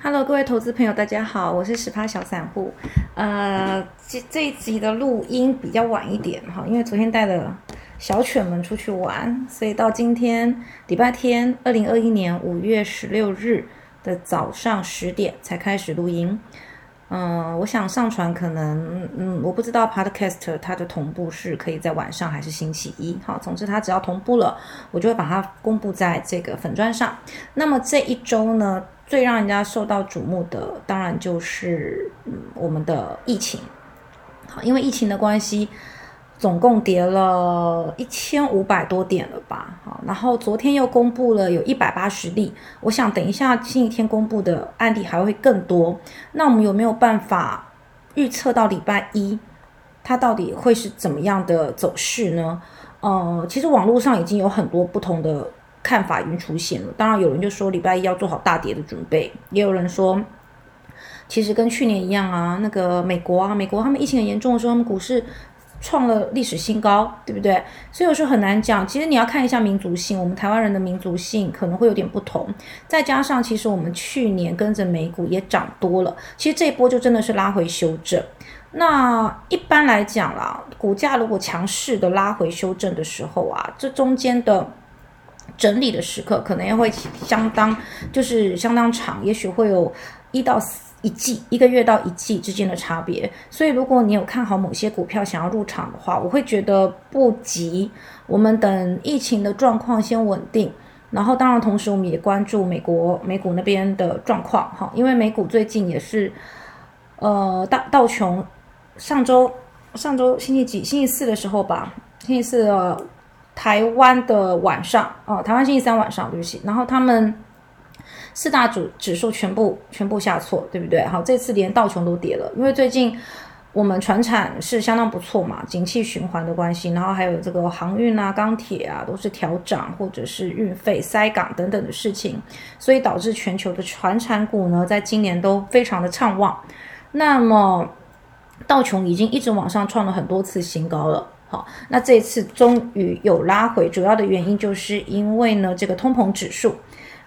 Hello，各位投资朋友，大家好，我是十趴小散户。呃，这这一集的录音比较晚一点哈，因为昨天带了小犬们出去玩，所以到今天礼拜天，二零二一年五月十六日的早上十点才开始录音。嗯，我想上传可能，嗯，我不知道 Podcast 它的同步是可以在晚上还是星期一。好，总之它只要同步了，我就会把它公布在这个粉砖上。那么这一周呢，最让人家受到瞩目的，当然就是嗯我们的疫情。好，因为疫情的关系。总共跌了一千五百多点了吧？好，然后昨天又公布了有一百八十例，我想等一下星期天公布的案例还会更多。那我们有没有办法预测到礼拜一它到底会是怎么样的走势呢？呃，其实网络上已经有很多不同的看法已经出现了。当然有人就说礼拜一要做好大跌的准备，也有人说其实跟去年一样啊，那个美国啊，美国他们疫情很严重的时候，他们股市。创了历史新高，对不对？所以有时候很难讲。其实你要看一下民族性，我们台湾人的民族性可能会有点不同。再加上，其实我们去年跟着美股也涨多了，其实这一波就真的是拉回修正。那一般来讲啦，股价如果强势的拉回修正的时候啊，这中间的整理的时刻可能也会相当，就是相当长，也许会有一到四。一季一个月到一季之间的差别，所以如果你有看好某些股票想要入场的话，我会觉得不急，我们等疫情的状况先稳定，然后当然同时我们也关注美国美股那边的状况哈，因为美股最近也是，呃道道琼上周上周星期几？星期四的时候吧，星期四台湾的晚上哦，台湾星期三晚上对不起，然后他们。四大主指数全部全部下挫，对不对？好，这次连道琼都跌了，因为最近我们船产是相当不错嘛，景气循环的关系，然后还有这个航运啊、钢铁啊都是调涨，或者是运费塞港等等的事情，所以导致全球的船产股呢，在今年都非常的畅旺。那么道琼已经一直往上创了很多次新高了，好，那这次终于有拉回，主要的原因就是因为呢，这个通膨指数。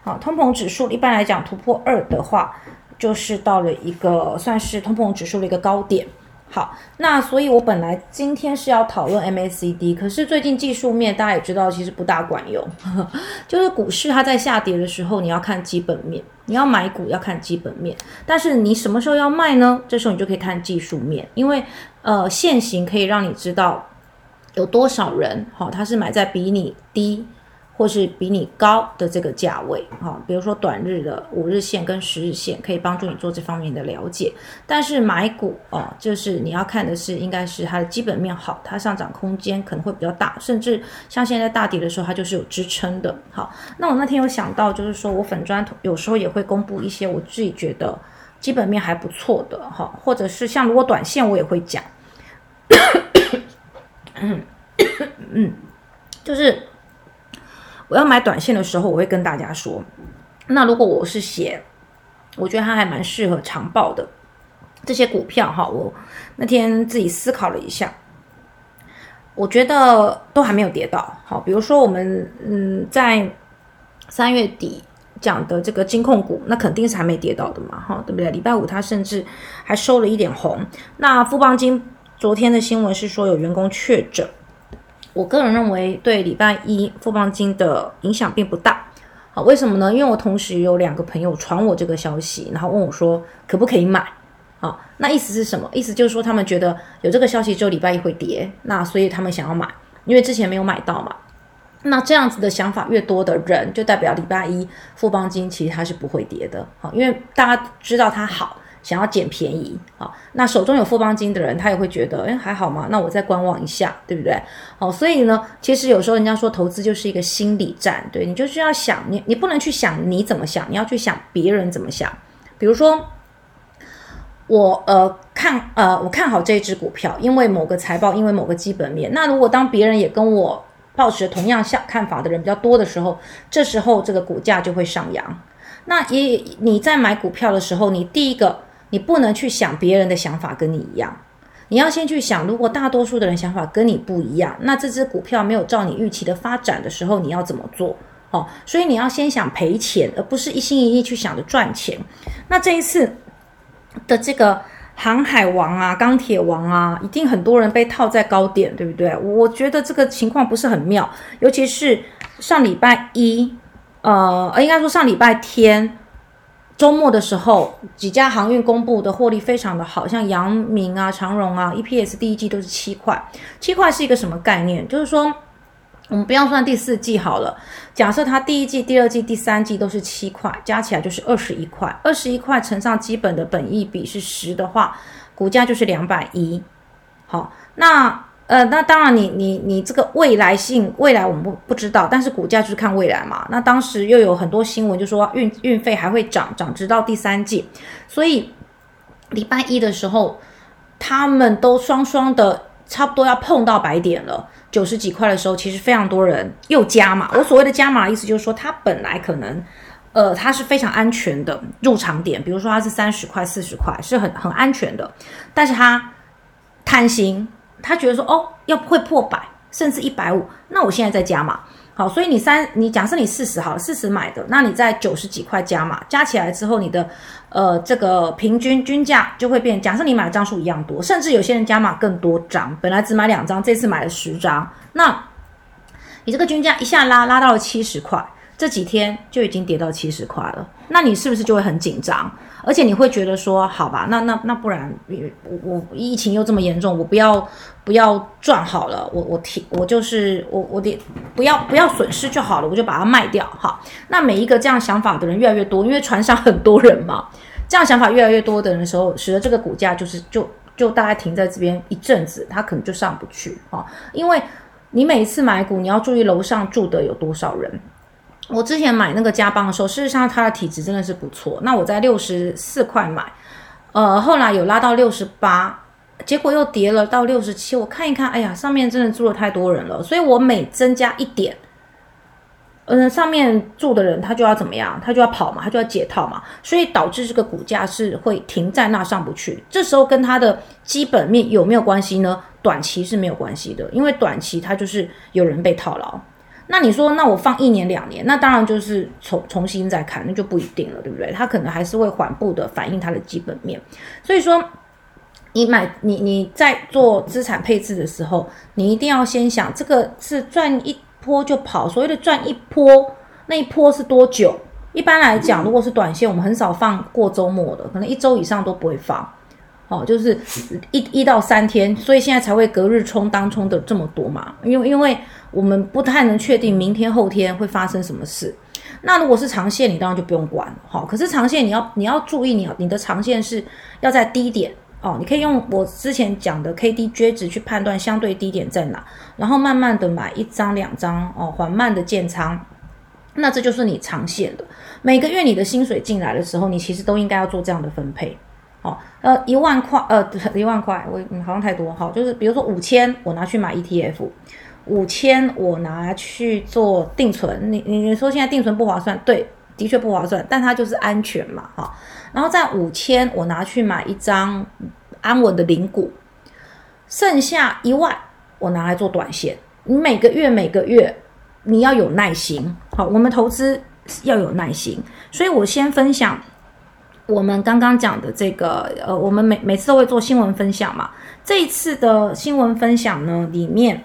好，通膨指数一般来讲突破二的话，就是到了一个算是通膨指数的一个高点。好，那所以我本来今天是要讨论 MACD，可是最近技术面大家也知道，其实不大管用。就是股市它在下跌的时候，你要看基本面，你要买股要看基本面，但是你什么时候要卖呢？这时候你就可以看技术面，因为呃现行可以让你知道有多少人，好，他是买在比你低。或是比你高的这个价位，哈，比如说短日的五日线跟十日线，可以帮助你做这方面的了解。但是买股哦，就是你要看的是，应该是它的基本面好，它上涨空间可能会比较大，甚至像现在大跌的时候，它就是有支撑的。好，那我那天有想到，就是说我粉砖有时候也会公布一些我自己觉得基本面还不错的，哈，或者是像如果短线我也会讲，嗯 嗯，就是。我要买短线的时候，我会跟大家说。那如果我是写，我觉得它还蛮适合长报的这些股票哈。我那天自己思考了一下，我觉得都还没有跌到。好，比如说我们嗯在三月底讲的这个金控股，那肯定是还没跌到的嘛，哈，对不对？礼拜五它甚至还收了一点红。那富邦金昨天的新闻是说有员工确诊。我个人认为对礼拜一富邦金的影响并不大，好，为什么呢？因为我同时有两个朋友传我这个消息，然后问我说可不可以买，好，那意思是什么？意思就是说他们觉得有这个消息之后礼拜一会跌，那所以他们想要买，因为之前没有买到嘛。那这样子的想法越多的人，就代表礼拜一富邦金其实它是不会跌的，好，因为大家知道它好。想要捡便宜啊，那手中有富邦金的人，他也会觉得，哎，还好嘛，那我再观望一下，对不对？好，所以呢，其实有时候人家说投资就是一个心理战，对你就是要想你，你不能去想你怎么想，你要去想别人怎么想。比如说，我呃看呃我看好这只股票，因为某个财报，因为某个基本面。那如果当别人也跟我抱持同样想看法的人比较多的时候，这时候这个股价就会上扬。那也你在买股票的时候，你第一个。你不能去想别人的想法跟你一样，你要先去想，如果大多数的人想法跟你不一样，那这只股票没有照你预期的发展的时候，你要怎么做？哦，所以你要先想赔钱，而不是一心一意去想着赚钱。那这一次的这个航海王啊、钢铁王啊，一定很多人被套在高点，对不对？我觉得这个情况不是很妙，尤其是上礼拜一，呃，应该说上礼拜天。周末的时候，几家航运公布的获利非常的好，像阳明啊、长荣啊，EPS 第一季都是七块。七块是一个什么概念？就是说，我们不要算第四季好了，假设它第一季、第二季、第三季都是七块，加起来就是二十一块。二十一块乘上基本的本益比是十的话，股价就是两百一。好，那。呃，那当然，你你你这个未来性，未来我们不不知道，但是股价就是看未来嘛。那当时又有很多新闻，就说运运费还会涨，涨直到第三季。所以礼拜一的时候，他们都双双的差不多要碰到白点了，九十几块的时候，其实非常多人又加码。我所谓的加码，意思就是说，它本来可能，呃，它是非常安全的入场点，比如说它是三十块、四十块，是很很安全的，但是它贪心。他觉得说哦，要会破百，甚至一百五，那我现在再加码，好，所以你三，你假设你四十好了，四十买的，那你在九十几块加码，加起来之后，你的呃这个平均均价就会变。假设你买的张数一样多，甚至有些人加码更多张，本来只买两张，这次买了十张，那你这个均价一下拉拉到了七十块。这几天就已经跌到七十块了，那你是不是就会很紧张？而且你会觉得说，好吧，那那那不然，我我疫情又这么严重，我不要不要赚好了，我我停我就是我我得不要不要损失就好了，我就把它卖掉哈。那每一个这样想法的人越来越多，因为船上很多人嘛，这样想法越来越多的人的时候，使得这个股价就是就就大概停在这边一阵子，它可能就上不去哈。因为你每一次买股，你要注意楼上住的有多少人。我之前买那个加邦的时候，事实上它的体质真的是不错。那我在六十四块买，呃，后来有拉到六十八，结果又跌了到六十七。我看一看，哎呀，上面真的住了太多人了，所以我每增加一点，嗯，上面住的人他就要怎么样？他就要跑嘛，他就要解套嘛，所以导致这个股价是会停在那上不去。这时候跟它的基本面有没有关系呢？短期是没有关系的，因为短期它就是有人被套牢。那你说，那我放一年两年，那当然就是重重新再看，那就不一定了，对不对？它可能还是会缓步的反映它的基本面。所以说，你买你你在做资产配置的时候，你一定要先想，这个是赚一波就跑。所谓的赚一波，那一波是多久？一般来讲，如果是短线，我们很少放过周末的，可能一周以上都不会放。哦，就是一一到三天，所以现在才会隔日冲、当冲的这么多嘛。因为因为我们不太能确定明天、后天会发生什么事。那如果是长线，你当然就不用管了。好，可是长线你要你要注意，你要你的长线是要在低点哦。你可以用我之前讲的 KDJ 值去判断相对低点在哪，然后慢慢的买一张、两张哦，缓慢的建仓。那这就是你长线的。每个月你的薪水进来的时候，你其实都应该要做这样的分配。好，呃，一万块，呃，一万块，我好像太多，好，就是比如说五千，我拿去买 ETF，五千我拿去做定存，你你说现在定存不划算，对，的确不划算，但它就是安全嘛，哈，然后在五千我拿去买一张安稳的零股，剩下一万我拿来做短线，你每个月每个月你要有耐心，好，我们投资要有耐心，所以我先分享。我们刚刚讲的这个，呃，我们每每次都会做新闻分享嘛。这一次的新闻分享呢，里面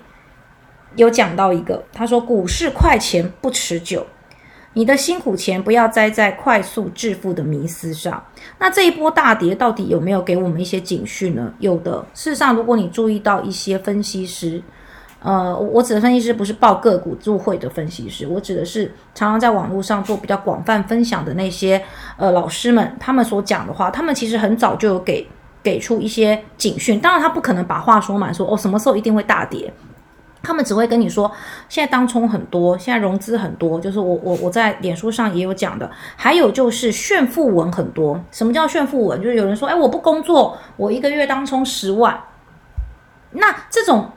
有讲到一个，他说股市快钱不持久，你的辛苦钱不要栽在快速致富的迷思上。那这一波大跌到底有没有给我们一些警讯呢？有的。事实上，如果你注意到一些分析师。呃，我指的分析师不是报个股入会的分析师，我指的是常常在网络上做比较广泛分享的那些呃老师们，他们所讲的话，他们其实很早就有给给出一些警讯。当然，他不可能把话说满，说哦什么时候一定会大跌，他们只会跟你说现在当冲很多，现在融资很多，就是我我我在脸书上也有讲的，还有就是炫富文很多。什么叫炫富文？就是有人说，哎，我不工作，我一个月当冲十万，那这种。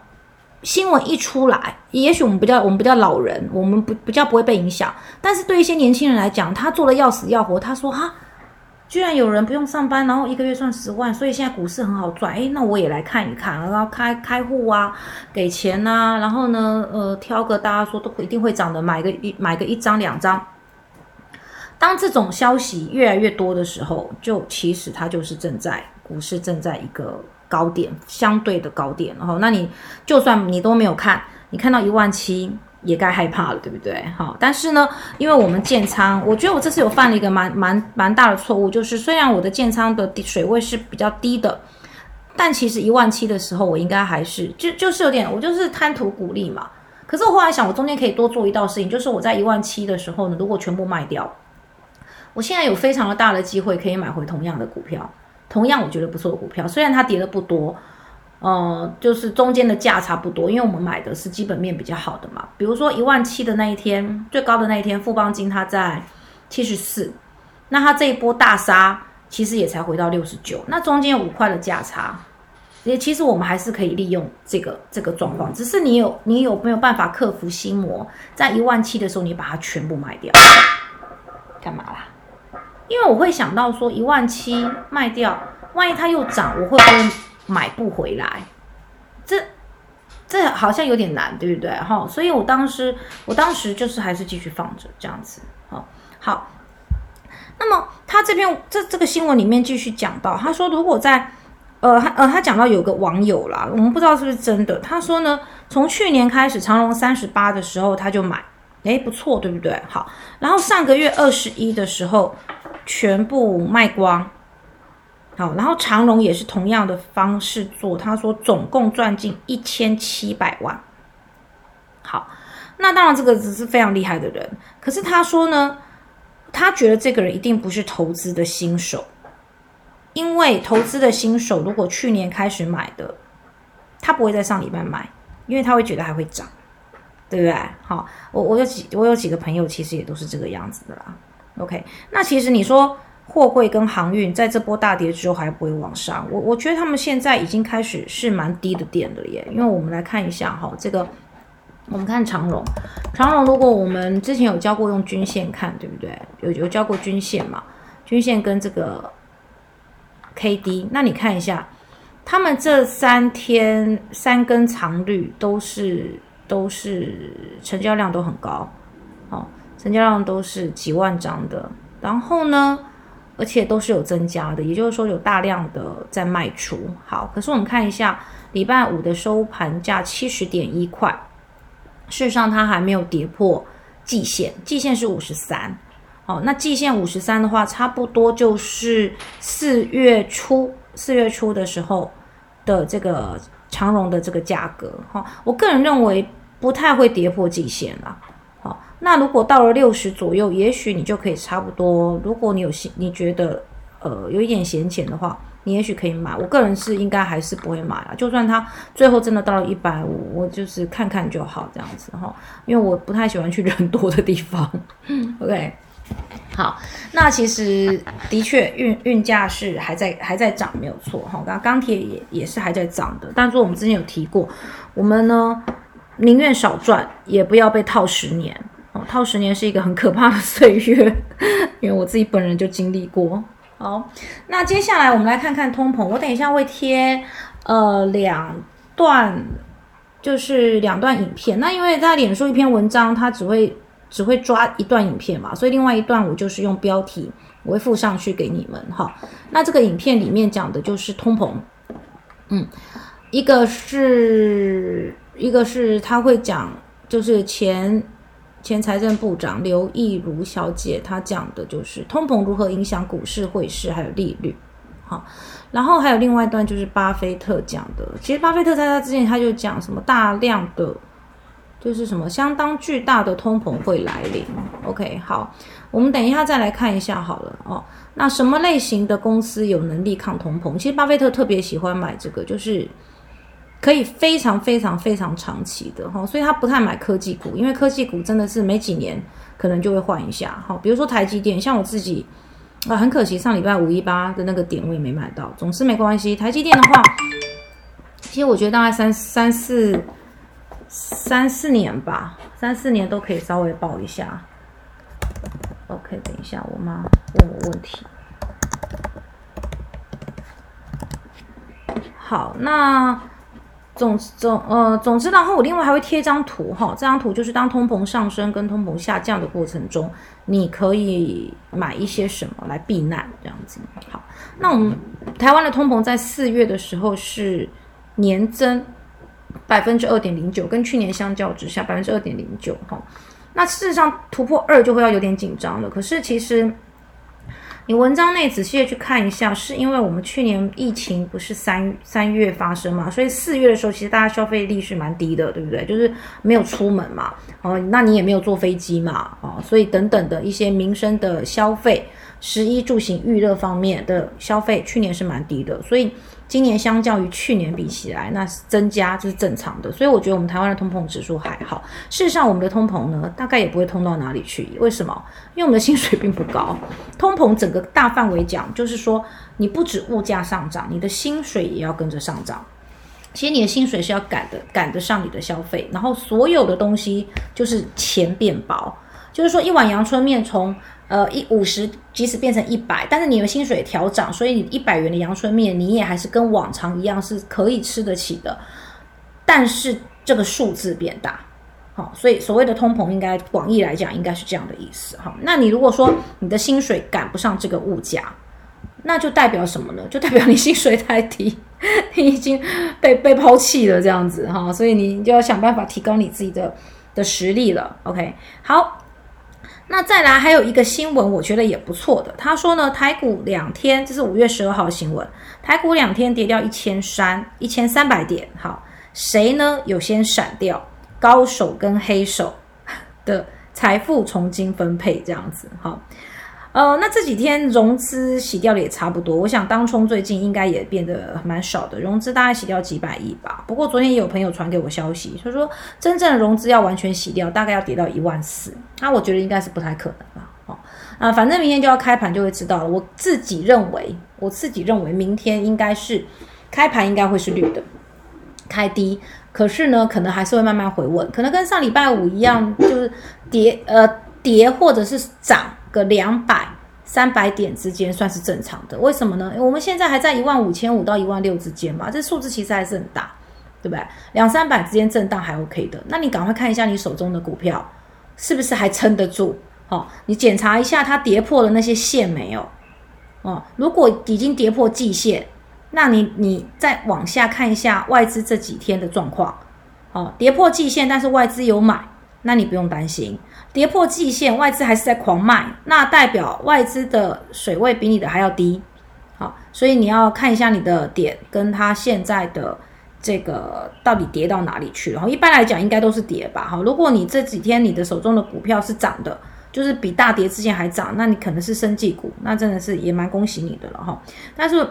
新闻一出来，也许我们不叫我们不叫老人，我们不不叫不会被影响。但是对一些年轻人来讲，他做的要死要活。他说：“哈，居然有人不用上班，然后一个月赚十万，所以现在股市很好赚。哎，那我也来看一看，然后开开户啊，给钱呐，然后呢，呃，挑个大家说都一定会涨的，买个一买个一张两张。当这种消息越来越多的时候，就其实它就是正在股市正在一个高点，相对的高点。然后，那你就算你都没有看，你看到一万七。也该害怕了，对不对？好，但是呢，因为我们建仓，我觉得我这次有犯了一个蛮蛮蛮大的错误，就是虽然我的建仓的水位是比较低的，但其实一万七的时候，我应该还是就就是有点，我就是贪图鼓励嘛。可是我后来想，我中间可以多做一道事情，就是我在一万七的时候呢，如果全部卖掉，我现在有非常的大的机会可以买回同样的股票，同样我觉得不错的股票，虽然它跌的不多。呃，就是中间的价差不多，因为我们买的是基本面比较好的嘛。比如说一万七的那一天，最高的那一天，富邦金它在七十四，那它这一波大杀，其实也才回到六十九，那中间有五块的价差，也其实我们还是可以利用这个这个状况，只是你有你有没有办法克服心魔，在一万七的时候你把它全部卖掉，干嘛啦？因为我会想到说一万七卖掉，万一它又涨，我会不会？买不回来，这这好像有点难，对不对？哈，所以我当时我当时就是还是继续放着这样子。好，好。那么他这边这这个新闻里面继续讲到，他说如果在呃呃，他讲到有个网友啦，我们不知道是不是真的。他说呢，从去年开始，长隆三十八的时候他就买，哎，不错，对不对？好，然后上个月二十一的时候全部卖光。好，然后长隆也是同样的方式做，他说总共赚进一千七百万。好，那当然这个只是非常厉害的人，可是他说呢，他觉得这个人一定不是投资的新手，因为投资的新手如果去年开始买的，他不会在上礼拜买，因为他会觉得还会涨，对不对？好，我我有几我有几个朋友其实也都是这个样子的啦。OK，那其实你说。货柜跟航运在这波大跌之后还不会往上，我我觉得他们现在已经开始是蛮低的点了耶。因为我们来看一下哈，这个我们看长荣，长荣如果我们之前有教过用均线看，对不对？有有教过均线嘛？均线跟这个 K D，那你看一下，他们这三天三根长绿都是都是成交量都很高，哦，成交量都是几万张的，然后呢？而且都是有增加的，也就是说有大量的在卖出。好，可是我们看一下礼拜五的收盘价七十点一块，事实上它还没有跌破季线，季线是五十三。好，那季线五十三的话，差不多就是四月初四月初的时候的这个长荣的这个价格。哈，我个人认为不太会跌破季线了。那如果到了六十左右，也许你就可以差不多。如果你有闲，你觉得呃有一点闲钱的话，你也许可以买。我个人是应该还是不会买啊，就算它最后真的到了一百五，我就是看看就好这样子哈。因为我不太喜欢去人多的地方。OK，好，那其实的确运运价是还在还在涨，没有错哈。刚钢铁也也是还在涨的，但是我们之前有提过，我们呢宁愿少赚，也不要被套十年。套十年是一个很可怕的 岁月，因为我自己本人就经历过。好，那接下来我们来看看通膨。我等一下会贴呃两段，就是两段影片。那因为在脸书一篇文章，它只会只会抓一段影片嘛，所以另外一段我就是用标题我会附上去给你们哈。那这个影片里面讲的就是通膨，嗯，一个是一个是他会讲就是前。前财政部长刘亦如小姐，她讲的就是通膨如何影响股市、汇市还有利率。好，然后还有另外一段就是巴菲特讲的。其实巴菲特在他之前他就讲什么大量的，就是什么相当巨大的通膨会来临。OK，好，我们等一下再来看一下好了哦。那什么类型的公司有能力抗通膨？其实巴菲特特别喜欢买这个，就是。可以非常非常非常长期的哈所以他不太买科技股因为科技股真的是没几年可能就会换一下哈比如说台积电像我自己啊很可惜上礼拜五一八的那个点位没买到总是没关系台积电的话其实我觉得大概三三四三四年吧三四年都可以稍微报一下。Ok 等一下我妈问我问题。好那总总呃总之，然后我另外还会贴一张图哈，这张图就是当通膨上升跟通膨下降的过程中，你可以买一些什么来避难这样子。好，那我们台湾的通膨在四月的时候是年增百分之二点零九，跟去年相较之下百分之二点零九哈。那事实上突破二就会要有点紧张了，可是其实。你文章内仔细的去看一下，是因为我们去年疫情不是三三月发生嘛，所以四月的时候其实大家消费力是蛮低的，对不对？就是没有出门嘛，哦，那你也没有坐飞机嘛，哦，所以等等的一些民生的消费。食衣住行娱乐方面的消费，去年是蛮低的，所以今年相较于去年比起来，那是增加这是正常的。所以我觉得我们台湾的通膨指数还好。事实上，我们的通膨呢，大概也不会通到哪里去。为什么？因为我们的薪水并不高。通膨整个大范围讲，就是说你不止物价上涨，你的薪水也要跟着上涨。其实你的薪水是要赶的，赶得上你的消费。然后所有的东西就是钱变薄，就是说一碗阳春面从。呃，一五十，即使变成一百，但是你的薪水调涨，所以你一百元的阳春面，你也还是跟往常一样是可以吃得起的。但是这个数字变大，好，所以所谓的通膨，应该广义来讲，应该是这样的意思哈。那你如果说你的薪水赶不上这个物价，那就代表什么呢？就代表你薪水太低，你已经被被抛弃了这样子哈。所以你就要想办法提高你自己的的实力了。OK，好。那再来还有一个新闻，我觉得也不错的。他说呢，台股两天，这是五月十二号新闻，台股两天跌掉一千三一千三百点。好，谁呢？有先闪掉高手跟黑手的财富重新分配这样子。好。呃，那这几天融资洗掉的也差不多，我想当冲最近应该也变得蛮少的，融资大概洗掉几百亿吧。不过昨天也有朋友传给我消息，他说真正的融资要完全洗掉，大概要跌到一万四，那我觉得应该是不太可能了。哦，啊，反正明天就要开盘就会知道了。我自己认为，我自己认为明天应该是开盘应该会是绿的，开低，可是呢，可能还是会慢慢回稳，可能跟上礼拜五一样，就是跌呃跌或者是涨。个两百、三百点之间算是正常的，为什么呢？我们现在还在一万五千五到一万六之间嘛，这数字其实还是很大，对不对？两三百之间震荡还 OK 的，那你赶快看一下你手中的股票是不是还撑得住？哦，你检查一下它跌破了那些线没有？哦，如果已经跌破季线，那你你再往下看一下外资这几天的状况，哦，跌破季线，但是外资有买，那你不用担心。跌破季线，外资还是在狂卖，那代表外资的水位比你的还要低，好，所以你要看一下你的点跟它现在的这个到底跌到哪里去了。一般来讲应该都是跌吧，好，如果你这几天你的手中的股票是涨的，就是比大跌之前还涨，那你可能是生技股，那真的是也蛮恭喜你的了哈。但是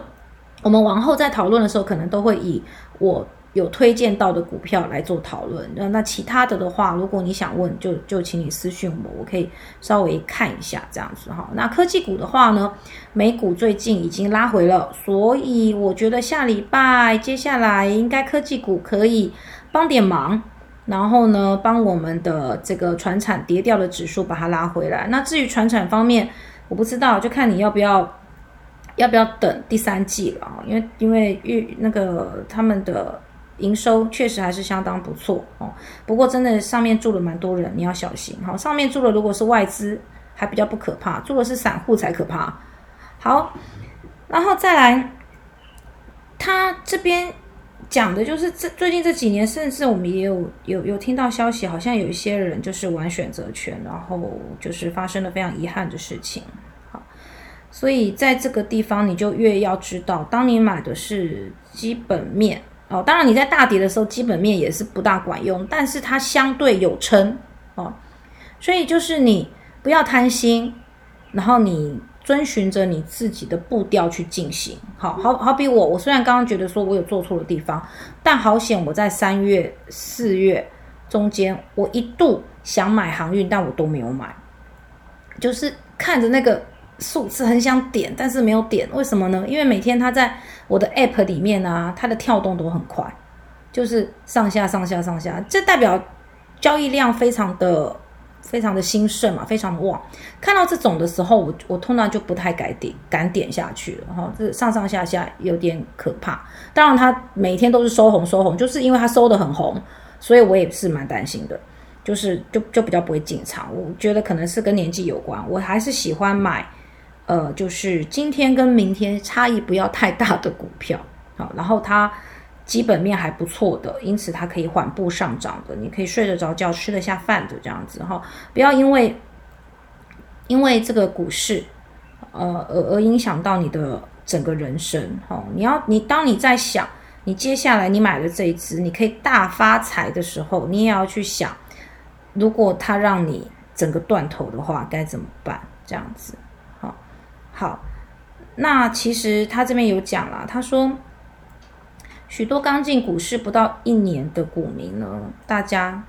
我们往后在讨论的时候，可能都会以我。有推荐到的股票来做讨论，那那其他的的话，如果你想问，就就请你私讯我，我可以稍微看一下这样子哈。那科技股的话呢，美股最近已经拉回了，所以我觉得下礼拜接下来应该科技股可以帮点忙，然后呢，帮我们的这个船产跌掉的指数把它拉回来。那至于船产方面，我不知道，就看你要不要要不要等第三季了啊，因为因为预那个他们的。营收确实还是相当不错哦，不过真的上面住了蛮多人，你要小心哈。上面住了如果是外资还比较不可怕，住的是散户才可怕。好，然后再来，他这边讲的就是这最近这几年，甚至我们也有有有听到消息，好像有一些人就是玩选择权，然后就是发生了非常遗憾的事情。好，所以在这个地方你就越要知道，当你买的是基本面。哦，当然你在大跌的时候，基本面也是不大管用，但是它相对有撑哦，所以就是你不要贪心，然后你遵循着你自己的步调去进行。好好好比我，我虽然刚刚觉得说我有做错的地方，但好险我在三月、四月中间，我一度想买航运，但我都没有买，就是看着那个。数字很想点，但是没有点，为什么呢？因为每天它在我的 App 里面啊，它的跳动都很快，就是上下上下上下，这代表交易量非常的非常的兴盛嘛，非常的旺。看到这种的时候，我我通常就不太敢点敢点下去了哈，这上上下下有点可怕。当然，它每天都是收红收红，就是因为它收的很红，所以我也是蛮担心的，就是就就比较不会进场。我觉得可能是跟年纪有关，我还是喜欢买，呃，就是今天跟明天差异不要太大的股票，好，然后它。基本面还不错的，因此它可以缓步上涨的，你可以睡得着觉、吃得下饭的这样子哈。不要因为因为这个股市，呃，而而影响到你的整个人生哈。你要你当你在想你接下来你买的这一只你可以大发财的时候，你也要去想，如果它让你整个断头的话该怎么办？这样子，好，那其实他这边有讲了，他说。许多刚进股市不到一年的股民呢，大家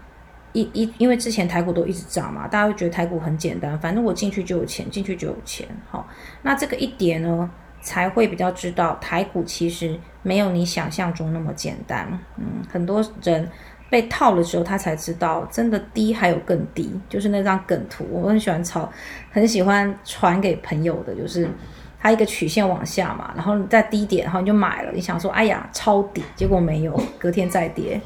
一一因为之前台股都一直涨嘛，大家会觉得台股很简单，反正我进去就有钱，进去就有钱。好，那这个一点呢，才会比较知道台股其实没有你想象中那么简单。嗯，很多人被套了之后，他才知道真的低还有更低，就是那张梗图，我很喜欢抄，很喜欢传给朋友的，就是。它一个曲线往下嘛，然后在低点，然后你就买了。你想说，哎呀，抄底，结果没有，隔天再跌，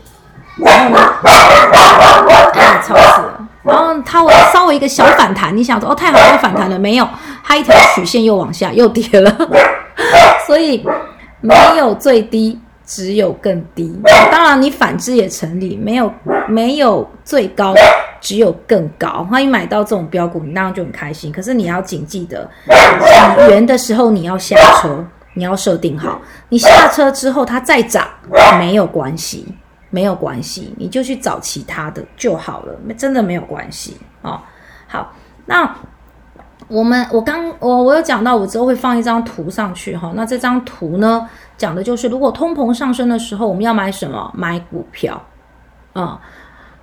然后呢，哎，抄死了。然后它稍微一个小反弹，你想说，哦，太好了，反弹了，没有，它一条曲线又往下，又跌了。所以没有最低，只有更低。当然，你反之也成立，没有没有最高。只有更高，欢迎买到这种标股，你那样就很开心。可是你要谨记得，起源的时候你要下车，你要设定好，你下车之后它再涨没有关系，没有关系，你就去找其他的就好了，真的没有关系哦。好，那我们我刚我我有讲到，我之后会放一张图上去哈。那这张图呢，讲的就是如果通膨上升的时候，我们要买什么？买股票啊。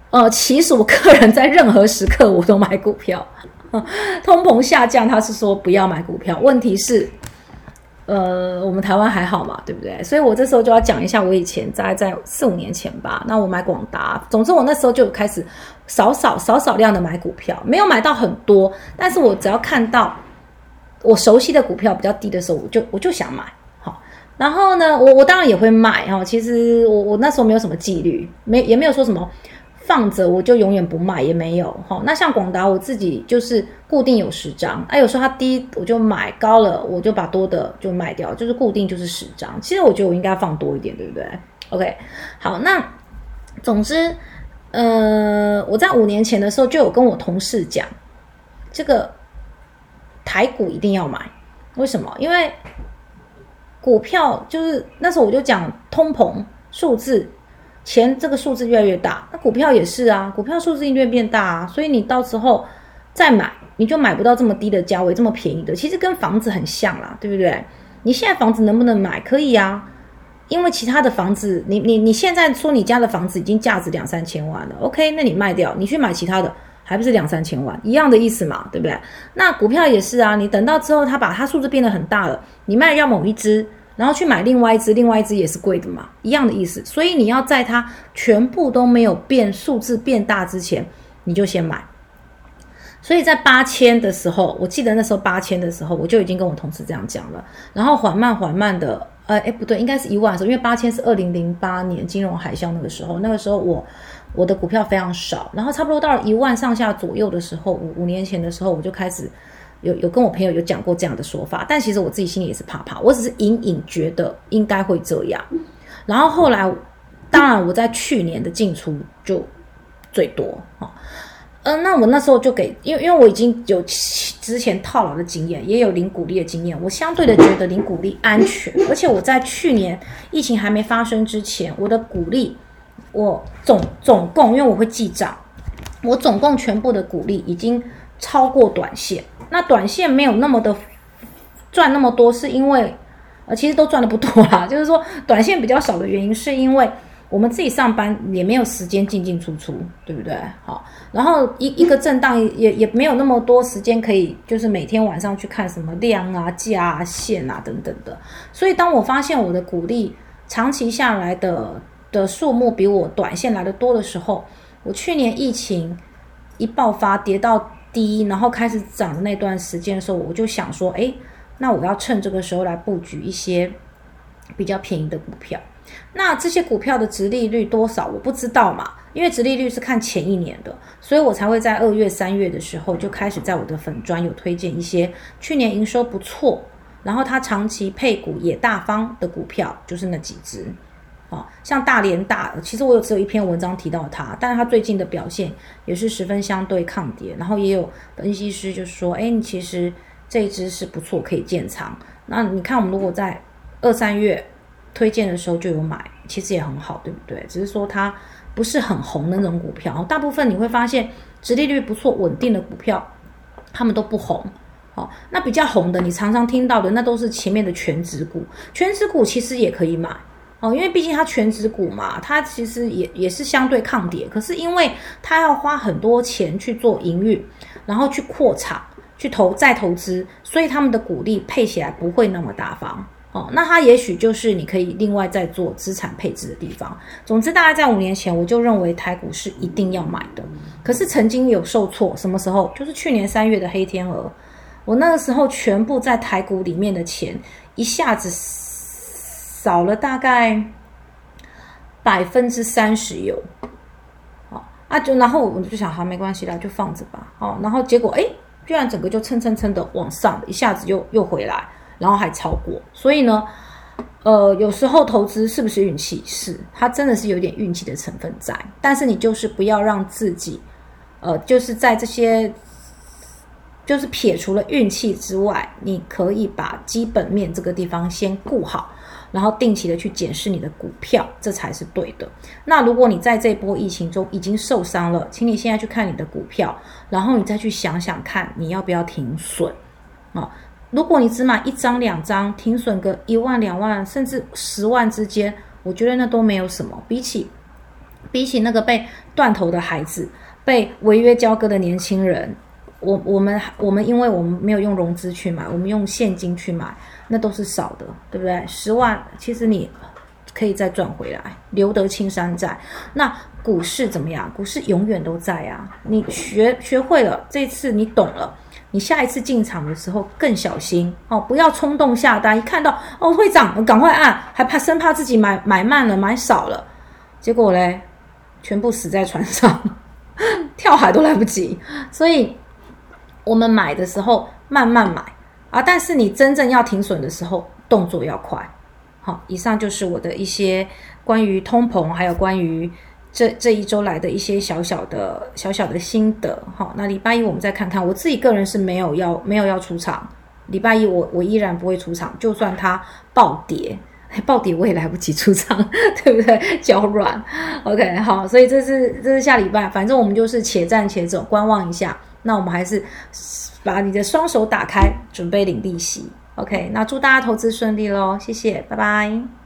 呃，其实我个人在任何时刻我都买股票。通膨下降，他是说不要买股票。问题是，呃，我们台湾还好嘛，对不对？所以我这时候就要讲一下，我以前在在四五年前吧，那我买广达。总之，我那时候就开始少少少少量的买股票，没有买到很多，但是我只要看到我熟悉的股票比较低的时候，我就我就想买。然后呢，我我当然也会卖哈。其实我我那时候没有什么纪律，没也没有说什么。放着我就永远不卖也没有哈，那像广达我自己就是固定有十张，啊有时候它低我就买高了我就把多的就卖掉，就是固定就是十张。其实我觉得我应该放多一点，对不对？OK，好，那总之，呃，我在五年前的时候就有跟我同事讲，这个台股一定要买，为什么？因为股票就是那时候我就讲通膨数字。钱这个数字越来越大，那股票也是啊，股票数字一定变大啊，所以你到时候再买，你就买不到这么低的价位，这么便宜的。其实跟房子很像啦，对不对？你现在房子能不能买？可以啊，因为其他的房子，你你你现在说你家的房子已经价值两三千万了，OK，那你卖掉，你去买其他的，还不是两三千万，一样的意思嘛，对不对？那股票也是啊，你等到之后它把它数字变得很大了，你卖掉某一只。然后去买另外一只，另外一只也是贵的嘛，一样的意思。所以你要在它全部都没有变数字变大之前，你就先买。所以在八千的时候，我记得那时候八千的时候，我就已经跟我同事这样讲了。然后缓慢缓慢的，呃，哎不对，应该是一万的时候，因为八千是二零零八年金融海啸那个时候，那个时候我我的股票非常少，然后差不多到了一万上下左右的时候，五五年前的时候，我就开始。有有跟我朋友有讲过这样的说法，但其实我自己心里也是怕怕，我只是隐隐觉得应该会这样。然后后来，当然我在去年的进出就最多哈，嗯，那我那时候就给，因为因为我已经有之前套牢的经验，也有零股利的经验，我相对的觉得零股利安全，而且我在去年疫情还没发生之前，我的股利我总总共，因为我会记账，我总共全部的股利已经超过短线。那短线没有那么的赚那么多，是因为呃，其实都赚的不多啦。就是说，短线比较少的原因，是因为我们自己上班也没有时间进进出出，对不对？好，然后一一个震荡也也没有那么多时间可以，就是每天晚上去看什么量啊、价啊、线啊等等的。所以，当我发现我的股利长期下来的的数目比我短线来的多的时候，我去年疫情。一爆发跌到低，然后开始涨的那段时间的时候，我就想说，哎，那我要趁这个时候来布局一些比较便宜的股票。那这些股票的值利率多少，我不知道嘛，因为值利率是看前一年的，所以我才会在二月、三月的时候就开始在我的粉专有推荐一些去年营收不错，然后它长期配股也大方的股票，就是那几只。啊，像大连大，其实我有只有一篇文章提到它，但是它最近的表现也是十分相对抗跌，然后也有分析师就说，哎，你其实这一只是不错，可以建仓。那你看我们如果在二三月推荐的时候就有买，其实也很好，对不对？只是说它不是很红的那种股票，大部分你会发现，殖利率不错、稳定的股票，他们都不红。好，那比较红的，你常常听到的，那都是前面的全职股，全职股其实也可以买。哦，因为毕竟它全职股嘛，它其实也也是相对抗跌，可是因为它要花很多钱去做营运，然后去扩厂、去投再投资，所以他们的股利配起来不会那么大方。哦，那它也许就是你可以另外再做资产配置的地方。总之，大概在五年前我就认为台股是一定要买的，可是曾经有受挫，什么时候？就是去年三月的黑天鹅，我那个时候全部在台股里面的钱一下子。少了大概百分之三十有，好啊，就然后我们就想，好没关系啦，就放着吧，哦，然后结果哎，居然整个就蹭蹭蹭的往上，一下子又又回来，然后还超过，所以呢，呃，有时候投资是不是运气？是，它真的是有点运气的成分在，但是你就是不要让自己，呃，就是在这些，就是撇除了运气之外，你可以把基本面这个地方先顾好。然后定期的去检视你的股票，这才是对的。那如果你在这波疫情中已经受伤了，请你现在去看你的股票，然后你再去想想看你要不要停损啊？如果你只买一张两张，停损个一万两万甚至十万之间，我觉得那都没有什么。比起比起那个被断头的孩子，被违约交割的年轻人。我我们我们因为我们没有用融资去买，我们用现金去买，那都是少的，对不对？十万其实你可以再赚回来，留得青山在。那股市怎么样？股市永远都在啊！你学学会了，这次你懂了，你下一次进场的时候更小心哦，不要冲动下单。一看到哦会涨，赶快按，还怕生怕自己买买慢了，买少了，结果嘞，全部死在船上，跳海都来不及。所以。我们买的时候慢慢买啊，但是你真正要停损的时候，动作要快。好，以上就是我的一些关于通膨，还有关于这这一周来的一些小小的小小的心得。好，那礼拜一我们再看看，我自己个人是没有要没有要出场。礼拜一我我依然不会出场，就算它暴跌，暴跌我也来不及出场，对不对？脚软。OK，好，所以这是这是下礼拜，反正我们就是且战且走，观望一下。那我们还是把你的双手打开，准备领利息。OK，那祝大家投资顺利喽，谢谢，拜拜。